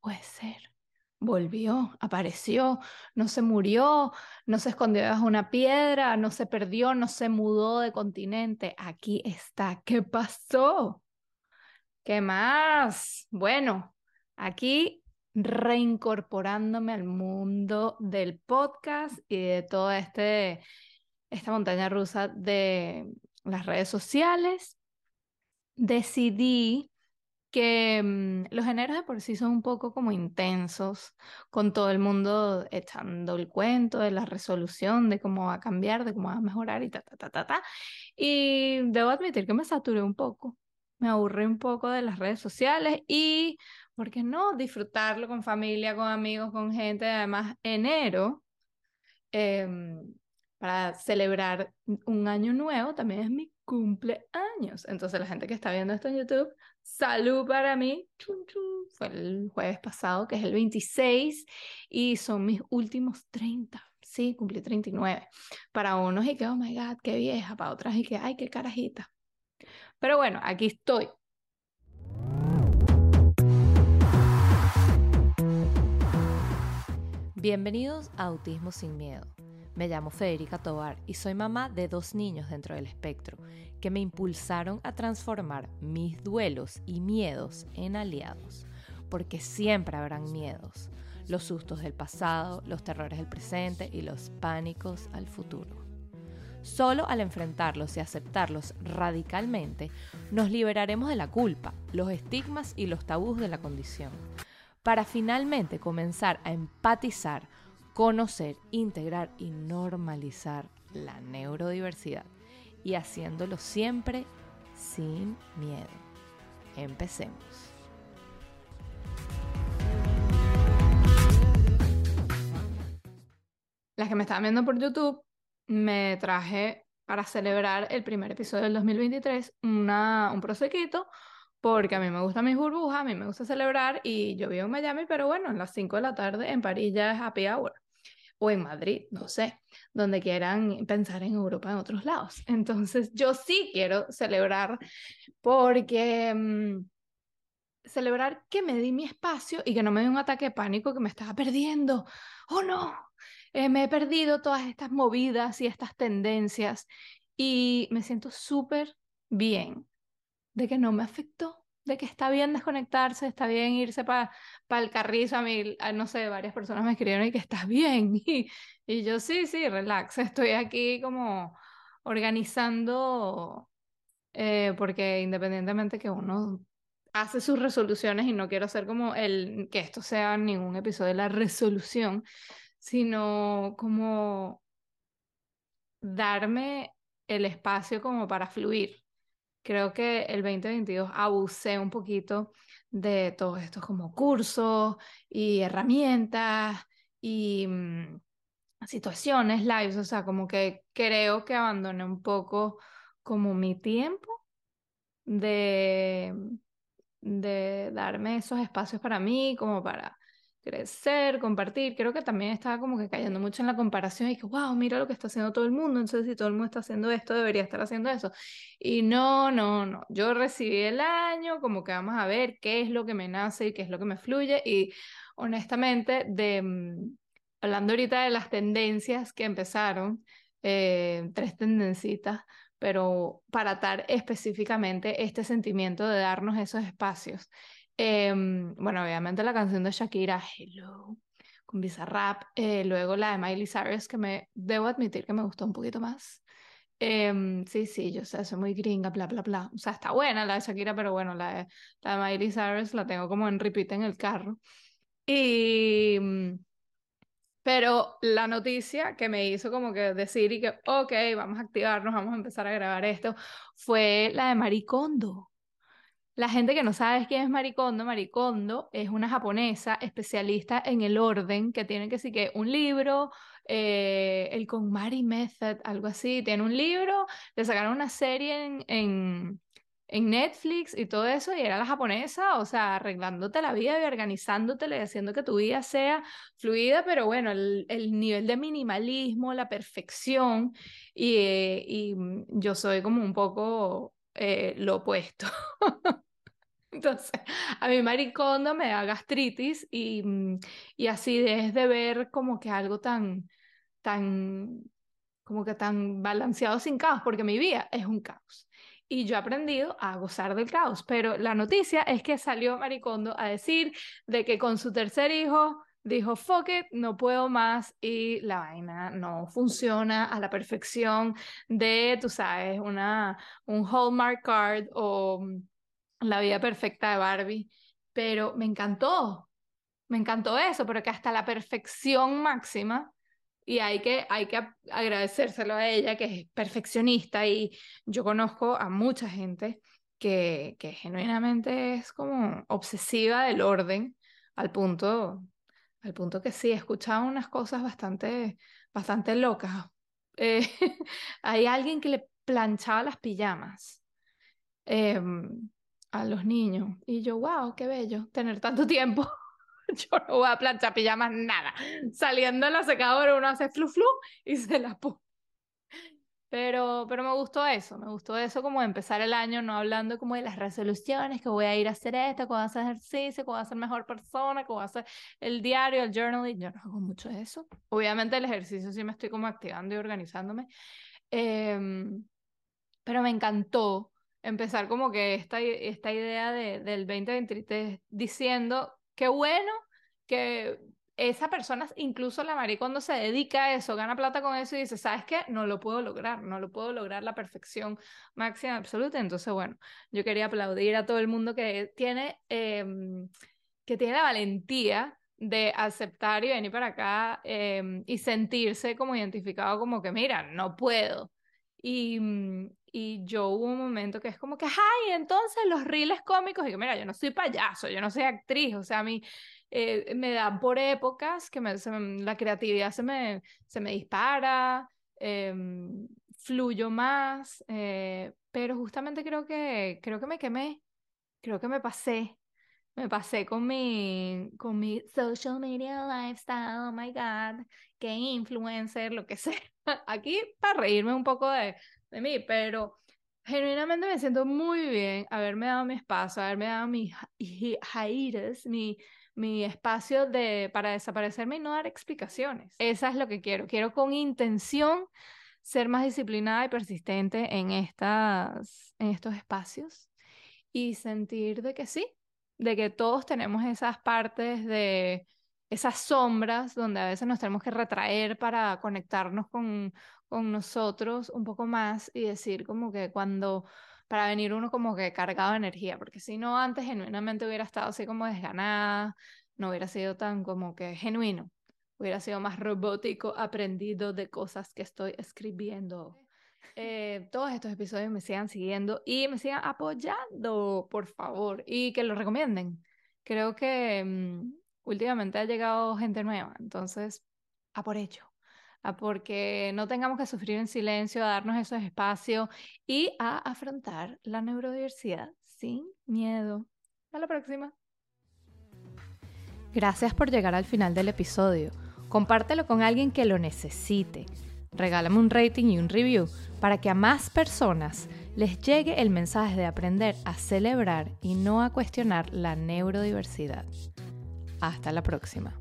puede ser. Volvió, apareció, no se murió, no se escondió bajo una piedra, no se perdió, no se mudó de continente. Aquí está. ¿Qué pasó? ¿Qué más? Bueno, aquí reincorporándome al mundo del podcast y de toda este, esta montaña rusa de las redes sociales, decidí que mm, los eneros de por sí son un poco como intensos, con todo el mundo echando el cuento de la resolución, de cómo va a cambiar, de cómo va a mejorar y ta, ta, ta, ta, ta. Y debo admitir que me saturé un poco, me aburrí un poco de las redes sociales y ¿por qué no? Disfrutarlo con familia, con amigos, con gente. Además, enero, em, para celebrar un año nuevo, también es mi cumpleaños. Entonces, la gente que está viendo esto en YouTube, salud para mí. Fue el jueves pasado, que es el 26, y son mis últimos 30. Sí, cumplí 39. Para unos y que, oh my God, qué vieja. Para otras y que, ay, qué carajita. Pero bueno, aquí estoy Bienvenidos a Autismo sin Miedo. Me llamo Federica Tobar y soy mamá de dos niños dentro del espectro que me impulsaron a transformar mis duelos y miedos en aliados, porque siempre habrán miedos, los sustos del pasado, los terrores del presente y los pánicos al futuro. Solo al enfrentarlos y aceptarlos radicalmente, nos liberaremos de la culpa, los estigmas y los tabús de la condición para finalmente comenzar a empatizar, conocer, integrar y normalizar la neurodiversidad y haciéndolo siempre sin miedo. Empecemos. Las que me estaban viendo por YouTube, me traje para celebrar el primer episodio del 2023 una, un prosequito porque a mí me gustan mis burbujas, a mí me gusta celebrar y yo vivo en Miami, pero bueno, en las 5 de la tarde en París ya es happy hour o en Madrid, no sé, donde quieran pensar en Europa en otros lados. Entonces, yo sí quiero celebrar porque mm, celebrar que me di mi espacio y que no me dé un ataque de pánico que me estaba perdiendo. Oh no, eh, me he perdido todas estas movidas y estas tendencias y me siento súper bien de que no me afectó, de que está bien desconectarse, está bien irse para el carrizo. A mí, no sé, varias personas me escribieron y que estás bien. Y, y yo, sí, sí, relax, estoy aquí como organizando, eh, porque independientemente que uno hace sus resoluciones y no quiero hacer como el que esto sea ningún episodio de la resolución, sino como darme el espacio como para fluir creo que el 2022 abusé un poquito de todos estos como cursos y herramientas y mm, situaciones, lives, o sea, como que creo que abandoné un poco como mi tiempo de, de darme esos espacios para mí, como para crecer, compartir. Creo que también estaba como que cayendo mucho en la comparación y que, wow, mira lo que está haciendo todo el mundo, entonces si todo el mundo está haciendo esto, debería estar haciendo eso. Y no, no, no, yo recibí el año, como que vamos a ver qué es lo que me nace y qué es lo que me fluye y honestamente, de, mm, hablando ahorita de las tendencias que empezaron, eh, tres tendencitas, pero para atar específicamente este sentimiento de darnos esos espacios. Em, bueno, obviamente la canción de Shakira, Hello, con Bizarrap, eh, luego la de Miley Cyrus, que me debo admitir que me gustó un poquito más. Em, sí, sí, yo sé, soy muy gringa, bla, bla, bla. O sea, está buena la de Shakira, pero bueno, la de, la de Miley Cyrus la tengo como en repeat en el carro. Y... Mm, pero la noticia que me hizo como que decir y que, ok, vamos a activarnos, vamos a empezar a grabar esto, fue la de Maricondo. La gente que no sabe quién es Maricondo, Maricondo es una japonesa especialista en el orden, que tiene que sí que un libro, eh, el KonMari Method, algo así, tiene un libro, le sacaron una serie en, en, en, Netflix y todo eso, y era la japonesa, o sea, arreglándote la vida y organizándotela y haciendo que tu vida sea fluida, pero bueno, el, el nivel de minimalismo, la perfección, y, y yo soy como un poco eh, lo opuesto. Entonces, a mi maricondo me da gastritis y, mm, y así de ver como que algo tan, tan, como que tan balanceado sin caos, porque mi vida es un caos. Y yo he aprendido a gozar del caos, pero la noticia es que salió Maricondo a decir de que con su tercer hijo dijo, fuck it, no puedo más y la vaina no funciona a la perfección de, tú sabes, una, un Hallmark card o mm, la vida perfecta de Barbie, pero me encantó, me encantó eso, pero que hasta la perfección máxima, y hay que, hay que agradecérselo a ella, que es perfeccionista, y yo conozco a mucha gente que, que genuinamente es como obsesiva del orden, al punto, al punto que sí, he escuchado unas cosas bastante, bastante locas. Eh, hay alguien que le planchaba las pijamas. Em, a los niños. Y yo, wow, qué bello tener tanto tiempo. yo no voy a planchar pijamas, nada. Saliendo en la secadora uno hace flu flu y se la pone. Pero, pero me gustó eso, me gustó eso como empezar el año no hablando como de las resoluciones, que voy a ir a hacer esto, que voy a hacer ejercicio, que voy a ser mejor persona, que voy a hacer el diario, el journaling. Yo no hago mucho de eso. Obviamente el ejercicio sí me estoy como activando y organizándome. Em, pero me encantó empezar como que esta, esta idea de, del 2023 diciendo qué bueno que esa persona, incluso la María cuando se dedica a eso, gana plata con eso y dice, ¿sabes qué? No lo puedo lograr, no lo puedo lograr la perfección máxima absoluta. Entonces, bueno, yo quería aplaudir a todo el mundo que tiene, em, que tiene la valentía de aceptar y venir para acá em, y sentirse como identificado como que, mira, no puedo. Y, mm, y yo hubo un momento que es como que, ay, entonces los riles cómicos, y que mira, yo no soy payaso, yo no soy actriz, o sea, a mí eh, me dan por épocas que me, la creatividad se me, se me dispara, em, fluyo más, eh, pero justamente creo que, creo que me quemé, creo que me pasé, me pasé con mi, con mi social media lifestyle, oh my God, qué influencer, lo que sea. Aquí para reírme un poco de, de mí, pero genuinamente me siento muy bien haberme dado mi espacio, haberme dado mi hiatus, mi, mi espacio de, para desaparecerme y no dar explicaciones. Esa es lo que quiero. Quiero con intención ser más disciplinada y persistente en, estas, en estos espacios y sentir de que sí, de que todos tenemos esas partes de esas sombras donde a veces nos tenemos que retraer para conectarnos con, con nosotros un poco más y decir como que cuando para venir uno como que cargado de energía, porque si no antes genuinamente hubiera estado así como desganada, no hubiera sido tan como que genuino, hubiera sido más robótico, aprendido de cosas que estoy escribiendo. Eh, todos estos episodios me sigan siguiendo y me sigan apoyando, por favor, y que lo recomienden. Creo que mm, últimamente ha llegado gente nueva, entonces, a por ello a porque no tengamos que sufrir en silencio, a darnos esos espacios y a afrontar la neurodiversidad sin miedo. Hasta la próxima. Gracias por llegar al final del episodio. Compártelo con alguien que lo necesite. Regálame un rating y un review para que a más personas les llegue el mensaje de aprender a celebrar y no a cuestionar la neurodiversidad. Hasta la próxima.